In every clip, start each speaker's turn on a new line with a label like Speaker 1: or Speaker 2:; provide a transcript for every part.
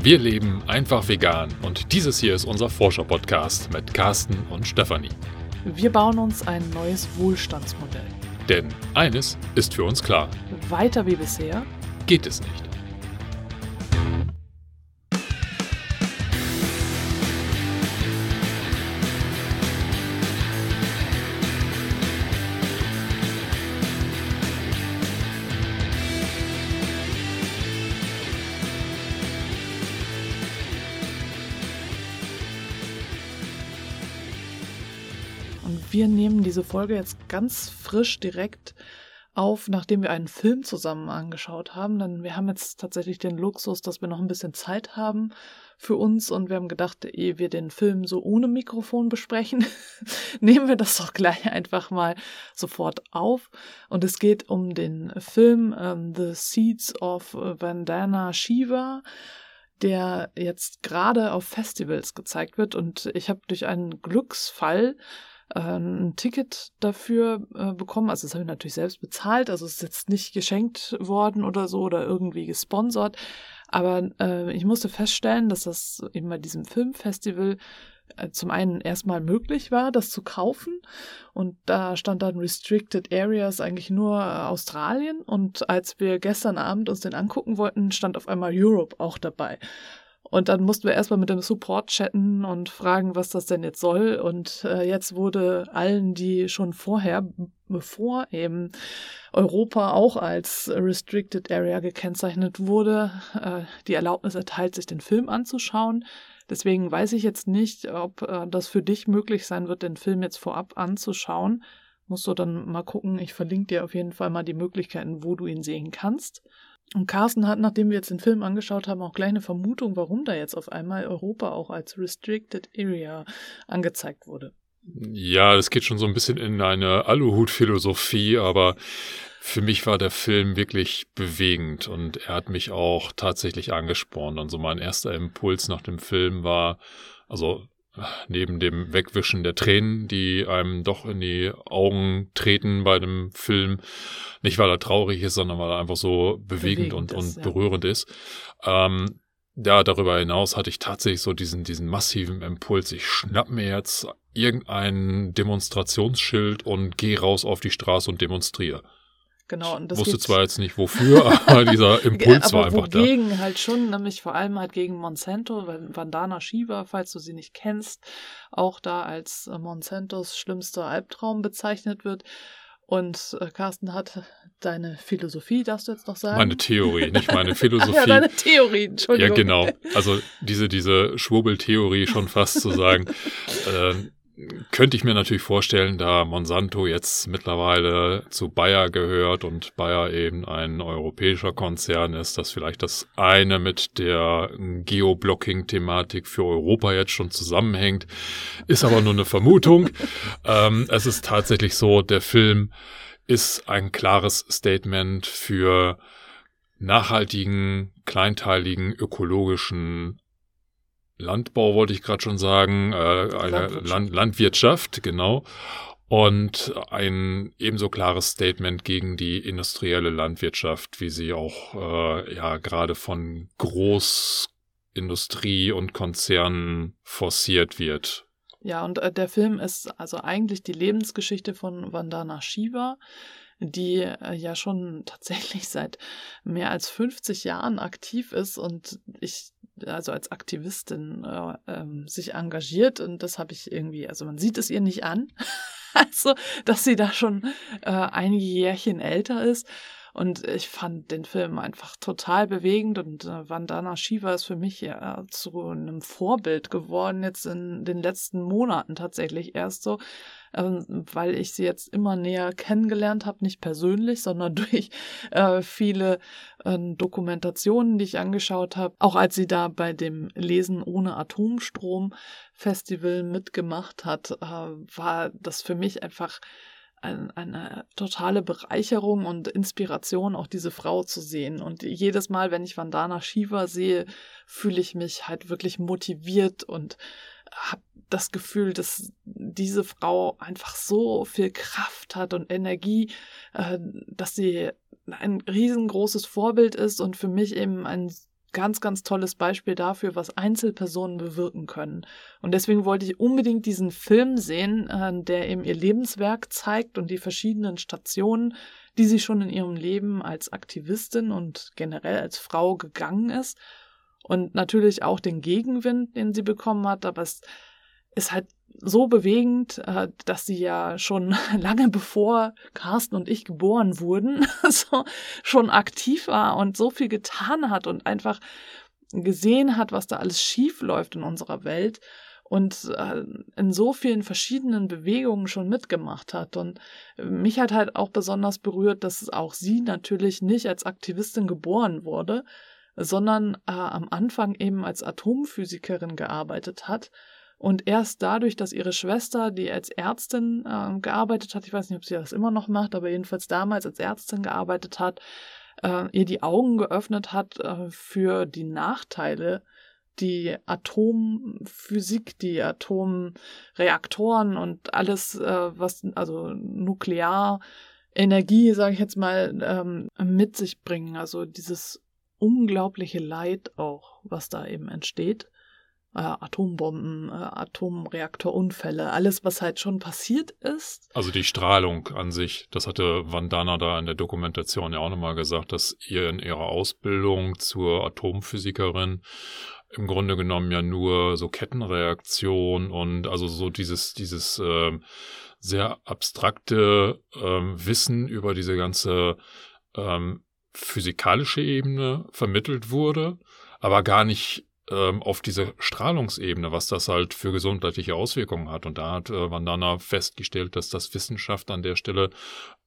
Speaker 1: Wir leben einfach vegan und dieses hier ist unser Forscher-Podcast mit Carsten und Stefanie.
Speaker 2: Wir bauen uns ein neues Wohlstandsmodell.
Speaker 1: Denn eines ist für uns klar.
Speaker 2: Weiter wie bisher
Speaker 1: geht es nicht.
Speaker 2: Wir nehmen diese Folge jetzt ganz frisch direkt auf, nachdem wir einen Film zusammen angeschaut haben. Denn wir haben jetzt tatsächlich den Luxus, dass wir noch ein bisschen Zeit haben für uns und wir haben gedacht, ehe wir den Film so ohne Mikrofon besprechen, nehmen wir das doch gleich einfach mal sofort auf. Und es geht um den Film ähm, The Seeds of Vandana Shiva der jetzt gerade auf Festivals gezeigt wird und ich habe durch einen Glücksfall äh, ein Ticket dafür äh, bekommen. Also das habe ich natürlich selbst bezahlt. Also es ist jetzt nicht geschenkt worden oder so oder irgendwie gesponsert. Aber äh, ich musste feststellen, dass das eben bei diesem Filmfestival äh, zum einen erstmal möglich war, das zu kaufen. Und da stand dann Restricted Areas eigentlich nur äh, Australien. Und als wir gestern Abend uns den angucken wollten, stand auf einmal Europe auch dabei. Und dann mussten wir erstmal mit dem Support chatten und fragen, was das denn jetzt soll. Und äh, jetzt wurde allen, die schon vorher, bevor eben Europa auch als Restricted Area gekennzeichnet wurde, äh, die Erlaubnis erteilt, sich den Film anzuschauen. Deswegen weiß ich jetzt nicht, ob äh, das für dich möglich sein wird, den Film jetzt vorab anzuschauen. Musst du dann mal gucken. Ich verlinke dir auf jeden Fall mal die Möglichkeiten, wo du ihn sehen kannst. Und Carsten hat, nachdem wir jetzt den Film angeschaut haben, auch gleich eine Vermutung, warum da jetzt auf einmal Europa auch als Restricted Area angezeigt wurde.
Speaker 1: Ja, das geht schon so ein bisschen in eine Aluhut-Philosophie, aber für mich war der Film wirklich bewegend und er hat mich auch tatsächlich angespornt. Und so mein erster Impuls nach dem Film war, also neben dem Wegwischen der Tränen, die einem doch in die Augen treten bei dem Film. Nicht, weil er traurig ist, sondern weil er einfach so bewegend, bewegend und, ist, und ja. berührend ist. Ähm, ja, darüber hinaus hatte ich tatsächlich so diesen, diesen massiven Impuls. Ich schnapp mir jetzt irgendein Demonstrationsschild und gehe raus auf die Straße und demonstriere.
Speaker 2: Genau,
Speaker 1: und das wusste zwar jetzt nicht wofür, aber dieser Impuls aber war einfach
Speaker 2: da. Gegen halt schon, nämlich vor allem halt gegen Monsanto, Vandana Shiva, falls du sie nicht kennst, auch da als äh, Monsantos schlimmster Albtraum bezeichnet wird. Und äh, Carsten hat deine Philosophie, darfst du jetzt noch sagen?
Speaker 1: Meine Theorie, nicht meine Philosophie. ja,
Speaker 2: deine Theorie, Entschuldigung.
Speaker 1: Ja, genau. Also diese, diese Schwurbeltheorie schon fast zu sagen. äh, könnte ich mir natürlich vorstellen, da Monsanto jetzt mittlerweile zu Bayer gehört und Bayer eben ein europäischer Konzern ist, dass vielleicht das eine mit der Geoblocking-Thematik für Europa jetzt schon zusammenhängt, ist aber nur eine Vermutung. ähm, es ist tatsächlich so, der Film ist ein klares Statement für nachhaltigen, kleinteiligen, ökologischen Landbau wollte ich gerade schon sagen, äh, eine Landwirtschaft. Land, Landwirtschaft, genau. Und ein ebenso klares Statement gegen die industrielle Landwirtschaft, wie sie auch äh, ja gerade von Großindustrie und Konzernen forciert wird.
Speaker 2: Ja, und äh, der Film ist also eigentlich die Lebensgeschichte von Vandana Shiva, die äh, ja schon tatsächlich seit mehr als 50 Jahren aktiv ist und ich also als Aktivistin äh, ähm, sich engagiert und das habe ich irgendwie, also man sieht es ihr nicht an, also dass sie da schon äh, einige Jährchen älter ist. Und ich fand den Film einfach total bewegend und äh, Vandana Shiva ist für mich ja zu einem Vorbild geworden, jetzt in den letzten Monaten tatsächlich erst so, weil ich sie jetzt immer näher kennengelernt habe, nicht persönlich, sondern durch äh, viele äh, Dokumentationen, die ich angeschaut habe. Auch als sie da bei dem Lesen ohne Atomstrom Festival mitgemacht hat, äh, war das für mich einfach ein, eine totale Bereicherung und Inspiration, auch diese Frau zu sehen. Und jedes Mal, wenn ich Vandana Shiva sehe, fühle ich mich halt wirklich motiviert und habe das Gefühl, dass diese Frau einfach so viel Kraft hat und Energie, äh, dass sie ein riesengroßes Vorbild ist und für mich eben ein ganz, ganz tolles Beispiel dafür, was Einzelpersonen bewirken können. Und deswegen wollte ich unbedingt diesen Film sehen, äh, der eben ihr Lebenswerk zeigt und die verschiedenen Stationen, die sie schon in ihrem Leben als Aktivistin und generell als Frau gegangen ist. Und natürlich auch den Gegenwind, den sie bekommen hat, aber es ist halt so bewegend, äh, dass sie ja schon lange bevor Carsten und ich geboren wurden, so schon aktiv war und so viel getan hat und einfach gesehen hat, was da alles schief läuft in unserer Welt und äh, in so vielen verschiedenen Bewegungen schon mitgemacht hat. Und mich hat halt auch besonders berührt, dass auch sie natürlich nicht als Aktivistin geboren wurde, sondern äh, am Anfang eben als Atomphysikerin gearbeitet hat und erst dadurch, dass ihre Schwester, die als Ärztin äh, gearbeitet hat, ich weiß nicht, ob sie das immer noch macht, aber jedenfalls damals als Ärztin gearbeitet hat, äh, ihr die Augen geöffnet hat äh, für die Nachteile, die Atomphysik, die Atomreaktoren und alles, äh, was, also Nuklearenergie, sage ich jetzt mal, ähm, mit sich bringen. Also dieses unglaubliche Leid auch, was da eben entsteht äh, Atombomben, äh, Atomreaktorunfälle, alles, was halt schon passiert ist.
Speaker 1: Also die Strahlung an sich, das hatte Vandana da in der Dokumentation ja auch nochmal gesagt, dass ihr in ihrer Ausbildung zur Atomphysikerin im Grunde genommen ja nur so Kettenreaktion und also so dieses, dieses äh, sehr abstrakte äh, Wissen über diese ganze ähm, physikalische Ebene vermittelt wurde, aber gar nicht ähm, auf diese Strahlungsebene, was das halt für gesundheitliche Auswirkungen hat. Und da hat äh, Vandana festgestellt, dass das Wissenschaft an der Stelle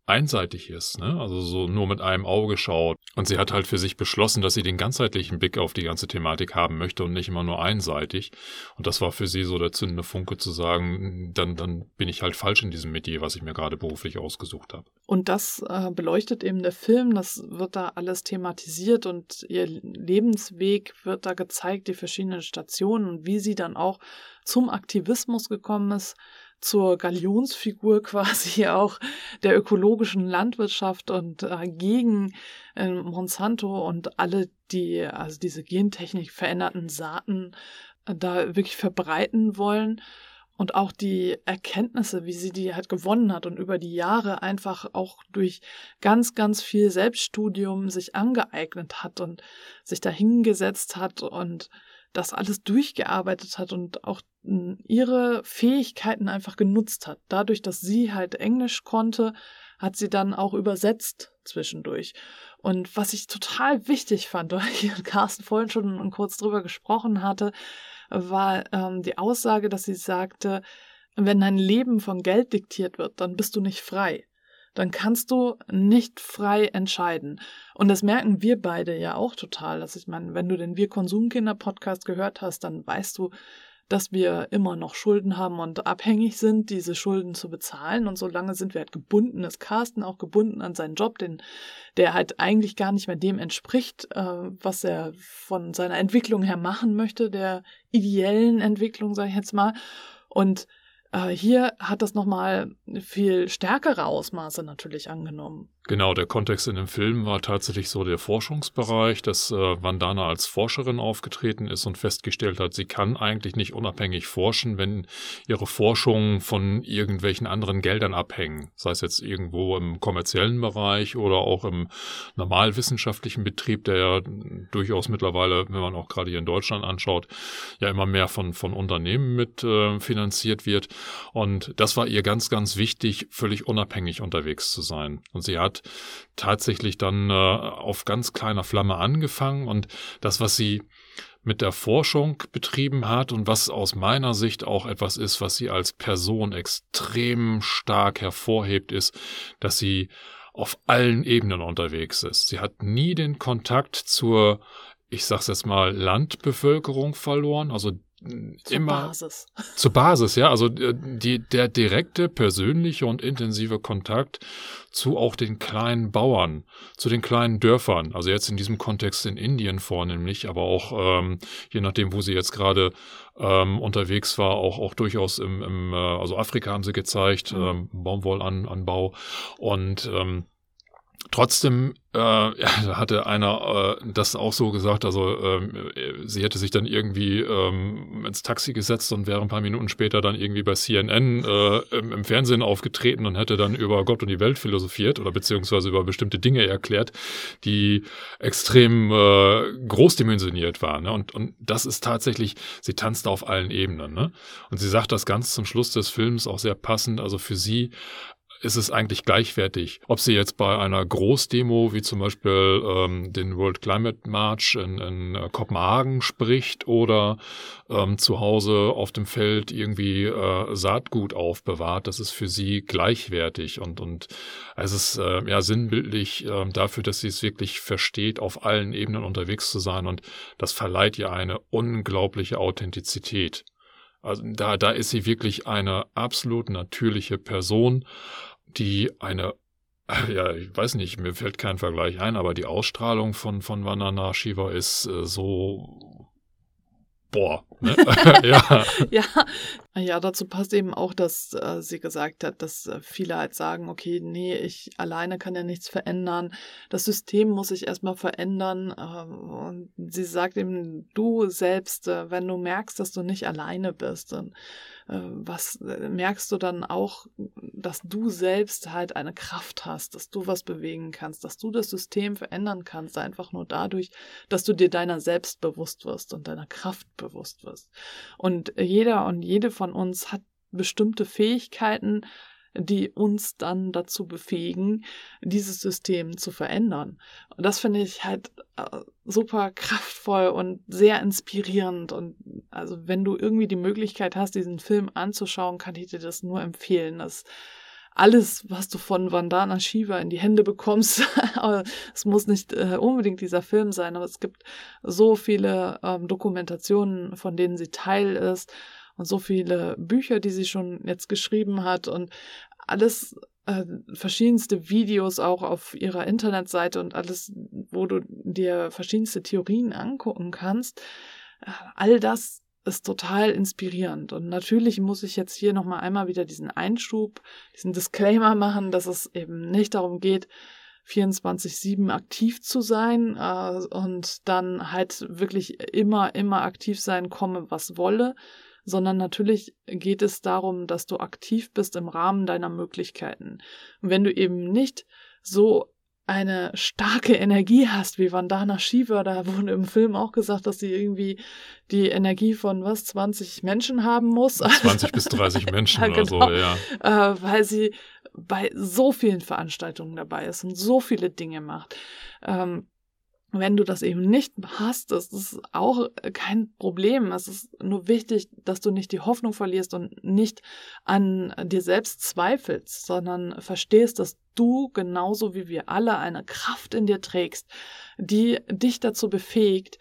Speaker 1: einseitig ist, ne? also so nur mit einem Auge schaut. Und sie hat halt für sich beschlossen, dass sie den ganzheitlichen Blick auf die ganze Thematik haben möchte und nicht immer nur einseitig. Und das war für sie so der zündende Funke zu sagen, dann, dann bin ich halt falsch in diesem Metier, was ich mir gerade beruflich ausgesucht habe.
Speaker 2: Und das äh, beleuchtet eben der Film, das wird da alles thematisiert und ihr Lebensweg wird da gezeigt, die verschiedenen Stationen und wie sie dann auch zum Aktivismus gekommen ist, zur Galionsfigur quasi auch der ökologischen Landwirtschaft und äh, gegen äh, Monsanto und alle die, also diese Gentechnik veränderten Saaten äh, da wirklich verbreiten wollen. Und auch die Erkenntnisse, wie sie die halt gewonnen hat und über die Jahre einfach auch durch ganz, ganz viel Selbststudium sich angeeignet hat und sich dahingesetzt hat und das alles durchgearbeitet hat und auch hm, ihre Fähigkeiten einfach genutzt hat. Dadurch, dass sie halt Englisch konnte, hat sie dann auch übersetzt zwischendurch. Und was ich total wichtig fand, weil ich mit Carsten vorhin schon kurz drüber gesprochen hatte, war ähm, die Aussage, dass sie sagte, wenn dein Leben von Geld diktiert wird, dann bist du nicht frei dann kannst du nicht frei entscheiden. Und das merken wir beide ja auch total. Dass ich meine, wenn du den Wir Konsumkinder Podcast gehört hast, dann weißt du, dass wir immer noch Schulden haben und abhängig sind, diese Schulden zu bezahlen. Und solange sind wir halt gebunden, ist Carsten auch gebunden an seinen Job, den, der halt eigentlich gar nicht mehr dem entspricht, äh, was er von seiner Entwicklung her machen möchte, der ideellen Entwicklung, sage ich jetzt mal. Und äh, hier hat das nochmal viel stärkere Ausmaße natürlich angenommen.
Speaker 1: Genau, der Kontext in dem Film war tatsächlich so der Forschungsbereich, dass äh, Vandana als Forscherin aufgetreten ist und festgestellt hat, sie kann eigentlich nicht unabhängig forschen, wenn ihre Forschungen von irgendwelchen anderen Geldern abhängen. Sei es jetzt irgendwo im kommerziellen Bereich oder auch im normalwissenschaftlichen Betrieb, der ja durchaus mittlerweile, wenn man auch gerade hier in Deutschland anschaut, ja immer mehr von, von Unternehmen mit äh, finanziert wird. Und das war ihr ganz, ganz wichtig, völlig unabhängig unterwegs zu sein. Und sie hat tatsächlich dann äh, auf ganz kleiner Flamme angefangen und das, was sie mit der Forschung betrieben hat und was aus meiner Sicht auch etwas ist, was sie als Person extrem stark hervorhebt, ist, dass sie auf allen Ebenen unterwegs ist. Sie hat nie den Kontakt zur, ich sag's jetzt mal, Landbevölkerung verloren, also zur immer Basis. zur Basis, ja, also äh, die, der direkte, persönliche und intensive Kontakt zu auch den kleinen Bauern, zu den kleinen Dörfern, also jetzt in diesem Kontext in Indien vornehmlich, aber auch ähm, je nachdem, wo sie jetzt gerade ähm, unterwegs war, auch, auch durchaus im, im äh, also Afrika haben sie gezeigt, mhm. ähm, Baumwollanbau und ähm, Trotzdem äh, hatte einer äh, das auch so gesagt, also ähm, sie hätte sich dann irgendwie ähm, ins Taxi gesetzt und wäre ein paar Minuten später dann irgendwie bei CNN äh, im, im, Fernsehen aufgetreten und hätte dann über Gott und die Welt philosophiert oder beziehungsweise über bestimmte Dinge erklärt, die extrem äh, großdimensioniert waren. Ne? Und, und das ist tatsächlich, sie tanzt auf allen Ebenen. Ne? Und sie sagt das ganz zum Schluss des Films auch sehr passend, also für sie ist es eigentlich gleichwertig. Ob sie jetzt bei einer Großdemo wie zum Beispiel ähm, den World Climate March in, in äh, Kopenhagen spricht oder ähm, zu Hause auf dem Feld irgendwie äh, Saatgut aufbewahrt, das ist für sie gleichwertig und, und es ist äh, ja sinnbildlich äh, dafür, dass sie es wirklich versteht, auf allen Ebenen unterwegs zu sein und das verleiht ihr eine unglaubliche Authentizität. Also da, da ist sie wirklich eine absolut natürliche Person die eine, ja, ich weiß nicht, mir fällt kein Vergleich ein, aber die Ausstrahlung von, von Vandana Shiva ist äh, so boah. Ne?
Speaker 2: ja. ja. Ja, dazu passt eben auch, dass äh, sie gesagt hat, dass äh, viele halt sagen, okay, nee, ich alleine kann ja nichts verändern. Das System muss sich erstmal verändern. Äh, und sie sagt eben, du selbst, äh, wenn du merkst, dass du nicht alleine bist, dann was äh, merkst du dann auch, dass du selbst halt eine Kraft hast, dass du was bewegen kannst, dass du das System verändern kannst, einfach nur dadurch, dass du dir deiner selbst bewusst wirst und deiner Kraft bewusst wirst. Und jeder und jede von uns hat bestimmte Fähigkeiten, die uns dann dazu befähigen, dieses System zu verändern. Und das finde ich halt äh, super kraftvoll und sehr inspirierend. Und also wenn du irgendwie die Möglichkeit hast, diesen Film anzuschauen, kann ich dir das nur empfehlen. Das alles, was du von Vandana Shiva in die Hände bekommst. es muss nicht äh, unbedingt dieser Film sein, aber es gibt so viele ähm, Dokumentationen, von denen sie Teil ist so viele Bücher, die sie schon jetzt geschrieben hat und alles äh, verschiedenste Videos auch auf ihrer Internetseite und alles, wo du dir verschiedenste Theorien angucken kannst. Äh, all das ist total inspirierend. Und natürlich muss ich jetzt hier nochmal einmal wieder diesen Einschub, diesen Disclaimer machen, dass es eben nicht darum geht, 24-7 aktiv zu sein äh, und dann halt wirklich immer, immer aktiv sein, komme, was wolle, sondern natürlich geht es darum, dass du aktiv bist im Rahmen deiner Möglichkeiten. Und wenn du eben nicht so eine starke Energie hast, wie Vandana Shiva, da wurde im Film auch gesagt, dass sie irgendwie die Energie von was, 20 Menschen haben muss.
Speaker 1: 20 bis 30 Menschen ja, genau, oder so, ja.
Speaker 2: Äh, weil sie bei so vielen Veranstaltungen dabei ist und so viele Dinge macht. Ähm, wenn du das eben nicht hast, ist es auch kein Problem. Es ist nur wichtig, dass du nicht die Hoffnung verlierst und nicht an dir selbst zweifelst, sondern verstehst, dass du genauso wie wir alle eine Kraft in dir trägst, die dich dazu befähigt,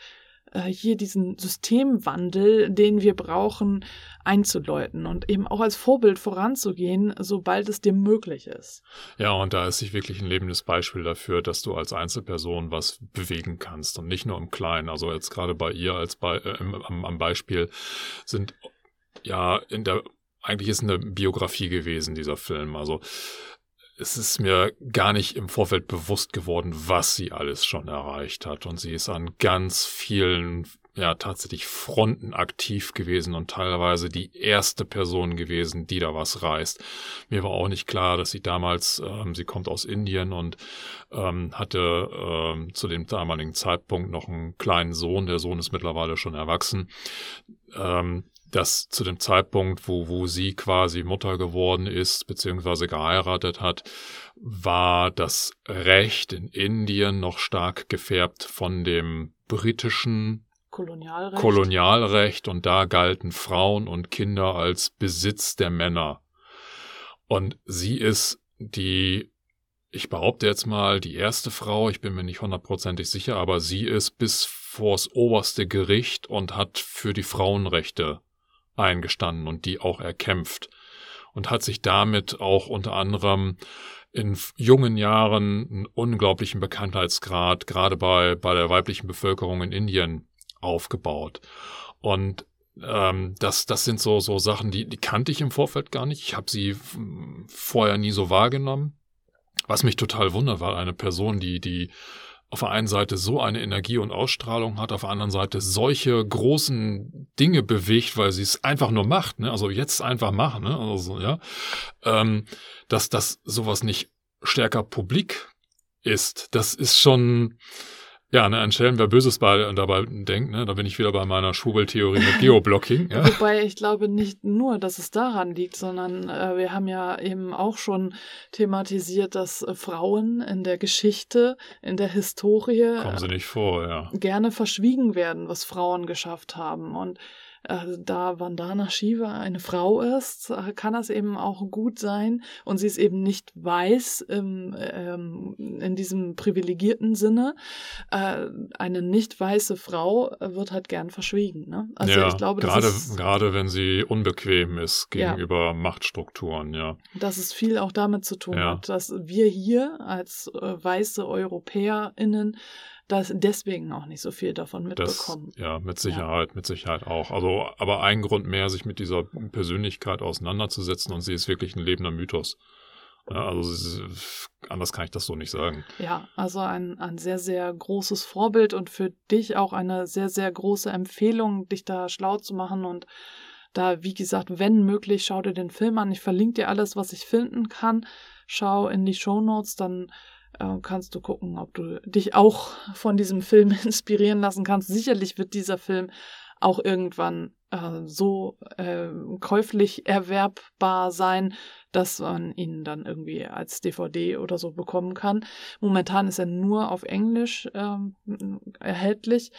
Speaker 2: äh, hier diesen Systemwandel, den wir brauchen, einzuläuten und eben auch als Vorbild voranzugehen, sobald es dir möglich ist.
Speaker 1: Ja, und da ist sich wirklich ein lebendes Beispiel dafür, dass du als Einzelperson was bewegen kannst und nicht nur im Kleinen. Also jetzt gerade bei ihr als bei, äh, am, am Beispiel sind ja in der eigentlich ist eine Biografie gewesen, dieser Film. Also es ist mir gar nicht im Vorfeld bewusst geworden, was sie alles schon erreicht hat. Und sie ist an ganz vielen, ja, tatsächlich Fronten aktiv gewesen und teilweise die erste Person gewesen, die da was reißt. Mir war auch nicht klar, dass sie damals, ähm, sie kommt aus Indien und ähm, hatte ähm, zu dem damaligen Zeitpunkt noch einen kleinen Sohn. Der Sohn ist mittlerweile schon erwachsen. Ähm, dass zu dem Zeitpunkt, wo, wo sie quasi Mutter geworden ist, beziehungsweise geheiratet hat, war das Recht in Indien noch stark gefärbt von dem britischen
Speaker 2: Kolonialrecht.
Speaker 1: Kolonialrecht und da galten Frauen und Kinder als Besitz der Männer. Und sie ist die, ich behaupte jetzt mal, die erste Frau, ich bin mir nicht hundertprozentig sicher, aber sie ist bis vors oberste Gericht und hat für die Frauenrechte eingestanden und die auch erkämpft und hat sich damit auch unter anderem in jungen Jahren einen unglaublichen Bekanntheitsgrad gerade bei, bei der weiblichen Bevölkerung in Indien aufgebaut. Und ähm, das, das sind so, so Sachen, die, die kannte ich im Vorfeld gar nicht. Ich habe sie vorher nie so wahrgenommen Was mich total wundert, war eine Person, die, die auf der einen Seite so eine Energie und Ausstrahlung hat, auf der anderen Seite solche großen Dinge bewegt, weil sie es einfach nur macht, ne? also jetzt einfach machen, ne? also, ja, ähm, dass das sowas nicht stärker publik ist. Das ist schon, ja, ne, ein Schelm, wer Böses bei, dabei denkt, ne, da bin ich wieder bei meiner Schwurbeltheorie mit Geoblocking. Ja.
Speaker 2: Wobei ich glaube nicht nur, dass es daran liegt, sondern äh, wir haben ja eben auch schon thematisiert, dass äh, Frauen in der Geschichte, in der Historie
Speaker 1: Kommen sie nicht vor, ja.
Speaker 2: gerne verschwiegen werden, was Frauen geschafft haben. Und äh, da Vandana Shiva eine Frau ist, äh, kann das eben auch gut sein und sie ist eben nicht weiß im, ähm, in diesem privilegierten Sinne. Äh, eine nicht weiße Frau wird halt gern verschwiegen. Ne?
Speaker 1: Also ja, ich glaube, gerade, ist, gerade wenn sie unbequem ist gegenüber ja. Machtstrukturen, ja.
Speaker 2: Dass es viel auch damit zu tun ja. hat, dass wir hier als äh, weiße EuropäerInnen das deswegen auch nicht so viel davon mitbekommen.
Speaker 1: Das, ja, mit Sicherheit, ja. mit Sicherheit auch. Also, aber ein Grund mehr, sich mit dieser Persönlichkeit auseinanderzusetzen und sie ist wirklich ein lebender Mythos. Ja, also anders kann ich das so nicht sagen.
Speaker 2: Ja, also ein, ein sehr, sehr großes Vorbild und für dich auch eine sehr, sehr große Empfehlung, dich da schlau zu machen und da, wie gesagt, wenn möglich, schau dir den Film an. Ich verlinke dir alles, was ich finden kann. Schau in die Show Notes, dann äh, kannst du gucken, ob du dich auch von diesem Film inspirieren lassen kannst. Sicherlich wird dieser Film auch irgendwann äh, so äh, käuflich erwerbbar sein, dass man ihn dann irgendwie als DVD oder so bekommen kann. Momentan ist er nur auf Englisch äh, erhältlich.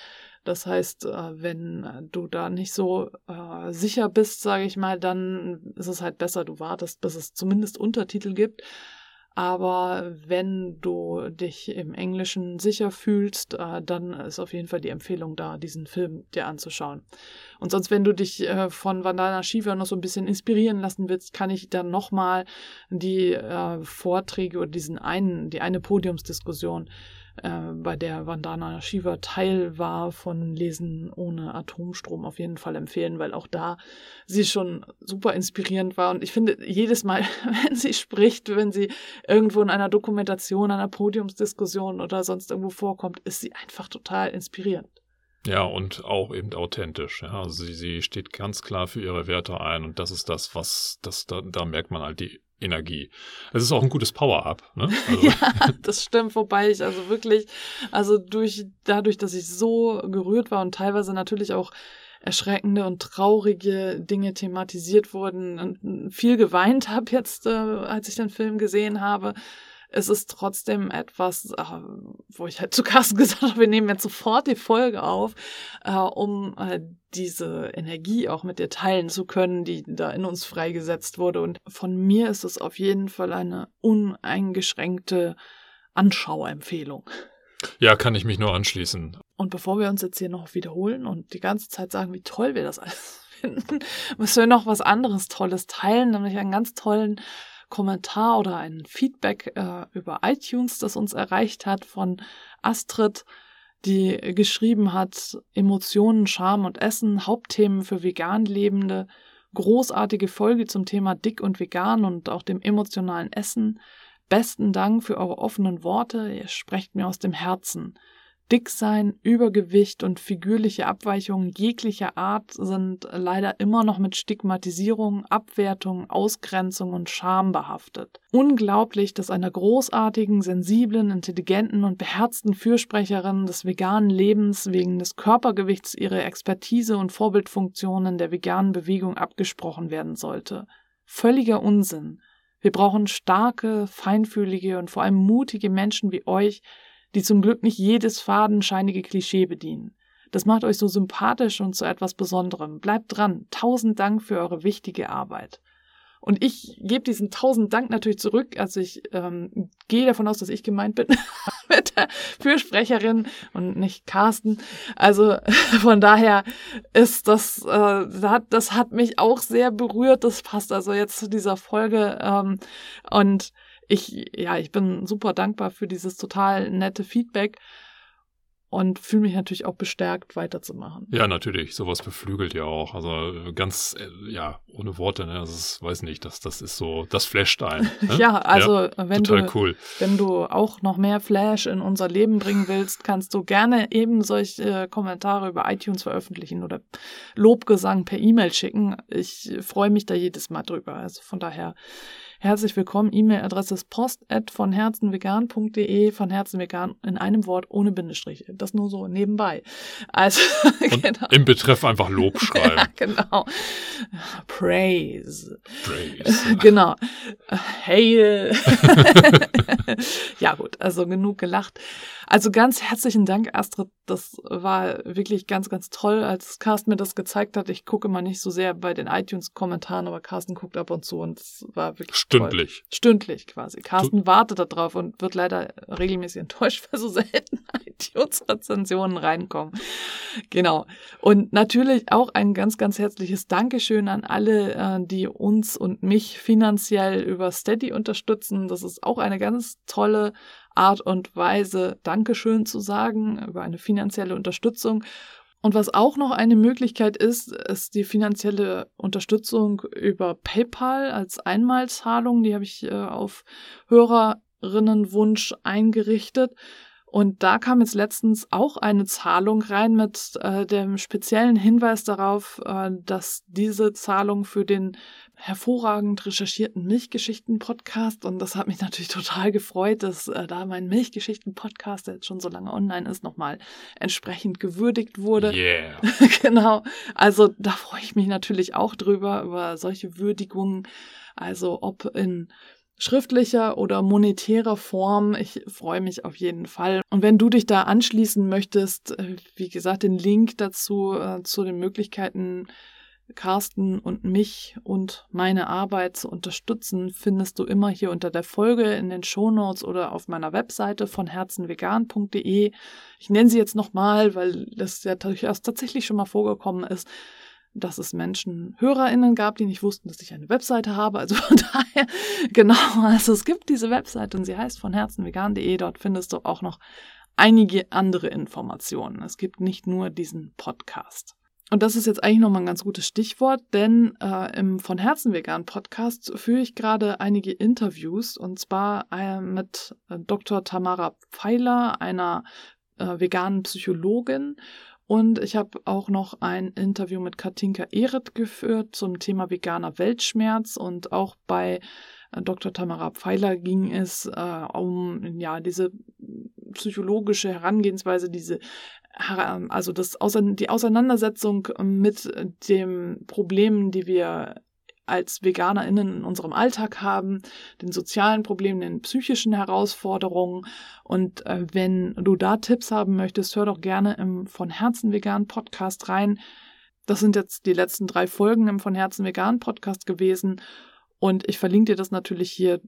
Speaker 2: Das heißt, äh, wenn du da nicht so äh, sicher bist, sage ich mal, dann ist es halt besser, du wartest, bis es zumindest Untertitel gibt. Aber wenn du dich im Englischen sicher fühlst, äh, dann ist auf jeden Fall die Empfehlung da, diesen Film dir anzuschauen. Und sonst, wenn du dich äh, von Vandana Shiva noch so ein bisschen inspirieren lassen willst, kann ich dann nochmal die äh, Vorträge oder diesen einen, die eine Podiumsdiskussion äh, bei der Vandana Shiva Teil war von Lesen ohne Atomstrom auf jeden Fall empfehlen, weil auch da sie schon super inspirierend war. Und ich finde, jedes Mal, wenn sie spricht, wenn sie irgendwo in einer Dokumentation, einer Podiumsdiskussion oder sonst irgendwo vorkommt, ist sie einfach total inspirierend.
Speaker 1: Ja, und auch eben authentisch. Ja. Also sie, sie steht ganz klar für ihre Werte ein und das ist das, was, das, da, da merkt man halt die Energie. Es ist auch ein gutes Power-Up. Ne?
Speaker 2: Also. ja, das stimmt, wobei ich also wirklich, also durch, dadurch, dass ich so gerührt war und teilweise natürlich auch erschreckende und traurige Dinge thematisiert wurden und viel geweint habe jetzt, äh, als ich den Film gesehen habe, es ist trotzdem etwas, äh, wo ich halt zu Carsten gesagt habe, wir nehmen jetzt sofort die Folge auf, äh, um äh, diese Energie auch mit dir teilen zu können, die da in uns freigesetzt wurde. Und von mir ist es auf jeden Fall eine uneingeschränkte Anschauempfehlung.
Speaker 1: Ja, kann ich mich nur anschließen.
Speaker 2: Und bevor wir uns jetzt hier noch wiederholen und die ganze Zeit sagen, wie toll wir das alles finden, müssen wir noch was anderes Tolles teilen, nämlich einen ganz tollen Kommentar oder ein Feedback äh, über iTunes, das uns erreicht hat von Astrid, die geschrieben hat, Emotionen, Scham und Essen, Hauptthemen für vegan Lebende, großartige Folge zum Thema Dick und Vegan und auch dem emotionalen Essen. Besten Dank für eure offenen Worte, ihr sprecht mir aus dem Herzen. Dicksein, Übergewicht und figürliche Abweichungen jeglicher Art sind leider immer noch mit Stigmatisierung, Abwertung, Ausgrenzung und Scham behaftet. Unglaublich, dass einer großartigen, sensiblen, intelligenten und beherzten Fürsprecherin des veganen Lebens wegen des Körpergewichts ihre Expertise und Vorbildfunktionen der veganen Bewegung abgesprochen werden sollte. Völliger Unsinn. Wir brauchen starke, feinfühlige und vor allem mutige Menschen wie euch, die zum Glück nicht jedes fadenscheinige Klischee bedienen. Das macht euch so sympathisch und zu etwas Besonderem. Bleibt dran. Tausend Dank für eure wichtige Arbeit. Und ich gebe diesen tausend Dank natürlich zurück. Also ich ähm, gehe davon aus, dass ich gemeint bin mit der Fürsprecherin und nicht Carsten. Also von daher ist das, äh, das hat mich auch sehr berührt. Das passt also jetzt zu dieser Folge. Ähm, und ich, ja, ich bin super dankbar für dieses total nette Feedback. und fühle mich natürlich auch bestärkt, weiterzumachen.
Speaker 1: Ja, natürlich. Sowas beflügelt ja auch. Also äh, ganz, äh, ja, ohne Worte, ne? Das ist, weiß nicht, das, das ist so, das flasht ein.
Speaker 2: Ne? ja, also ja, wenn du, cool. wenn du auch noch mehr Flash in unser Leben bringen willst, kannst du gerne eben solche Kommentare über iTunes veröffentlichen oder Lobgesang per E-Mail schicken. Ich freue mich da jedes Mal drüber. Also von daher Herzlich willkommen. E-Mail-Adresse ist post von herzenvegan.de, von herzenvegan in einem Wort ohne Bindestriche. Das nur so nebenbei. Also,
Speaker 1: genau. im Betreff einfach Lob schreiben. ja,
Speaker 2: genau. Praise.
Speaker 1: Praise.
Speaker 2: genau. Hail. ja, gut. Also genug gelacht. Also ganz herzlichen Dank, Astrid. Das war wirklich ganz, ganz toll, als Carsten mir das gezeigt hat. Ich gucke immer nicht so sehr bei den iTunes-Kommentaren, aber Carsten guckt ab und zu und es war wirklich
Speaker 1: Stündlich.
Speaker 2: Stündlich quasi. Carsten du wartet darauf und wird leider regelmäßig enttäuscht, weil so selten iTunes-Rezensionen reinkommen. Genau. Und natürlich auch ein ganz, ganz herzliches Dankeschön an alle, äh, die uns und mich finanziell über Steady unterstützen. Das ist auch eine ganz tolle Art und Weise, Dankeschön zu sagen, über eine finanzielle Unterstützung. Und was auch noch eine Möglichkeit ist, ist die finanzielle Unterstützung über PayPal als Einmalzahlung. Die habe ich äh, auf Hörerinnenwunsch eingerichtet. Und da kam jetzt letztens auch eine Zahlung rein mit äh, dem speziellen Hinweis darauf, äh, dass diese Zahlung für den hervorragend recherchierten Milchgeschichten-Podcast und das hat mich natürlich total gefreut, dass äh, da mein Milchgeschichten-Podcast, der jetzt schon so lange online ist, nochmal entsprechend gewürdigt wurde.
Speaker 1: Yeah.
Speaker 2: genau. Also da freue ich mich natürlich auch drüber, über solche Würdigungen. Also ob in schriftlicher oder monetärer Form. Ich freue mich auf jeden Fall. Und wenn du dich da anschließen möchtest, äh, wie gesagt, den Link dazu äh, zu den Möglichkeiten, Carsten und mich und meine Arbeit zu unterstützen, findest du immer hier unter der Folge in den Shownotes oder auf meiner Webseite von herzenvegan.de. Ich nenne sie jetzt nochmal, weil das ja durchaus tatsächlich schon mal vorgekommen ist dass es Menschen, HörerInnen gab, die nicht wussten, dass ich eine Webseite habe. Also von daher, genau, also es gibt diese Webseite und sie heißt von herzenvegan.de. Dort findest du auch noch einige andere Informationen. Es gibt nicht nur diesen Podcast. Und das ist jetzt eigentlich nochmal ein ganz gutes Stichwort, denn äh, im Von Herzen vegan Podcast führe ich gerade einige Interviews und zwar äh, mit äh, Dr. Tamara Pfeiler, einer äh, veganen Psychologin und ich habe auch noch ein Interview mit Katinka Ehret geführt zum Thema veganer Weltschmerz. Und auch bei äh, Dr. Tamara Pfeiler ging es äh, um ja diese psychologische Herangehensweise, diese also das, die Auseinandersetzung mit den Problemen, die wir als VeganerInnen in unserem Alltag haben, den sozialen Problemen, den psychischen Herausforderungen. Und äh, wenn du da Tipps haben möchtest, hör doch gerne im Von Herzen Vegan Podcast rein. Das sind jetzt die letzten drei Folgen im Von Herzen Vegan Podcast gewesen. Und ich verlinke dir das natürlich hier.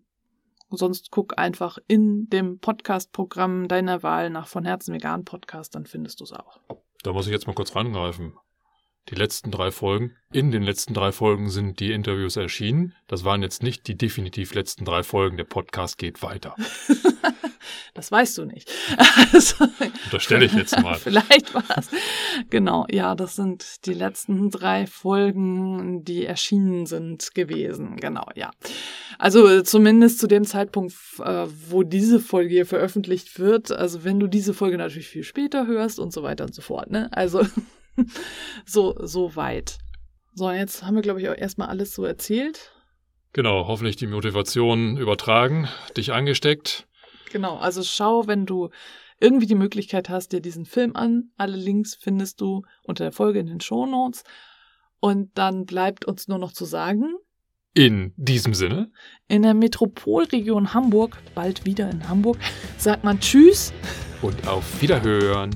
Speaker 2: Sonst guck einfach in dem Podcast-Programm deiner Wahl nach Von Herzen Vegan Podcast, dann findest du es auch.
Speaker 1: Da muss ich jetzt mal kurz rangreifen die letzten drei Folgen. In den letzten drei Folgen sind die Interviews erschienen. Das waren jetzt nicht die definitiv letzten drei Folgen. Der Podcast geht weiter.
Speaker 2: das weißt du nicht.
Speaker 1: Also, Unterstelle ich jetzt mal.
Speaker 2: Vielleicht war es. Genau, ja, das sind die letzten drei Folgen, die erschienen sind gewesen. Genau, ja. Also zumindest zu dem Zeitpunkt, äh, wo diese Folge hier veröffentlicht wird. Also wenn du diese Folge natürlich viel später hörst und so weiter und so fort. Ne? Also so, so weit. So, jetzt haben wir, glaube ich, auch erstmal alles so erzählt.
Speaker 1: Genau, hoffentlich die Motivation übertragen, dich angesteckt.
Speaker 2: Genau, also schau, wenn du irgendwie die Möglichkeit hast, dir diesen Film an. Alle Links findest du unter der Folge in den Show Notes. Und dann bleibt uns nur noch zu sagen.
Speaker 1: In diesem Sinne.
Speaker 2: In der Metropolregion Hamburg, bald wieder in Hamburg, sagt man Tschüss.
Speaker 1: Und auf Wiederhören.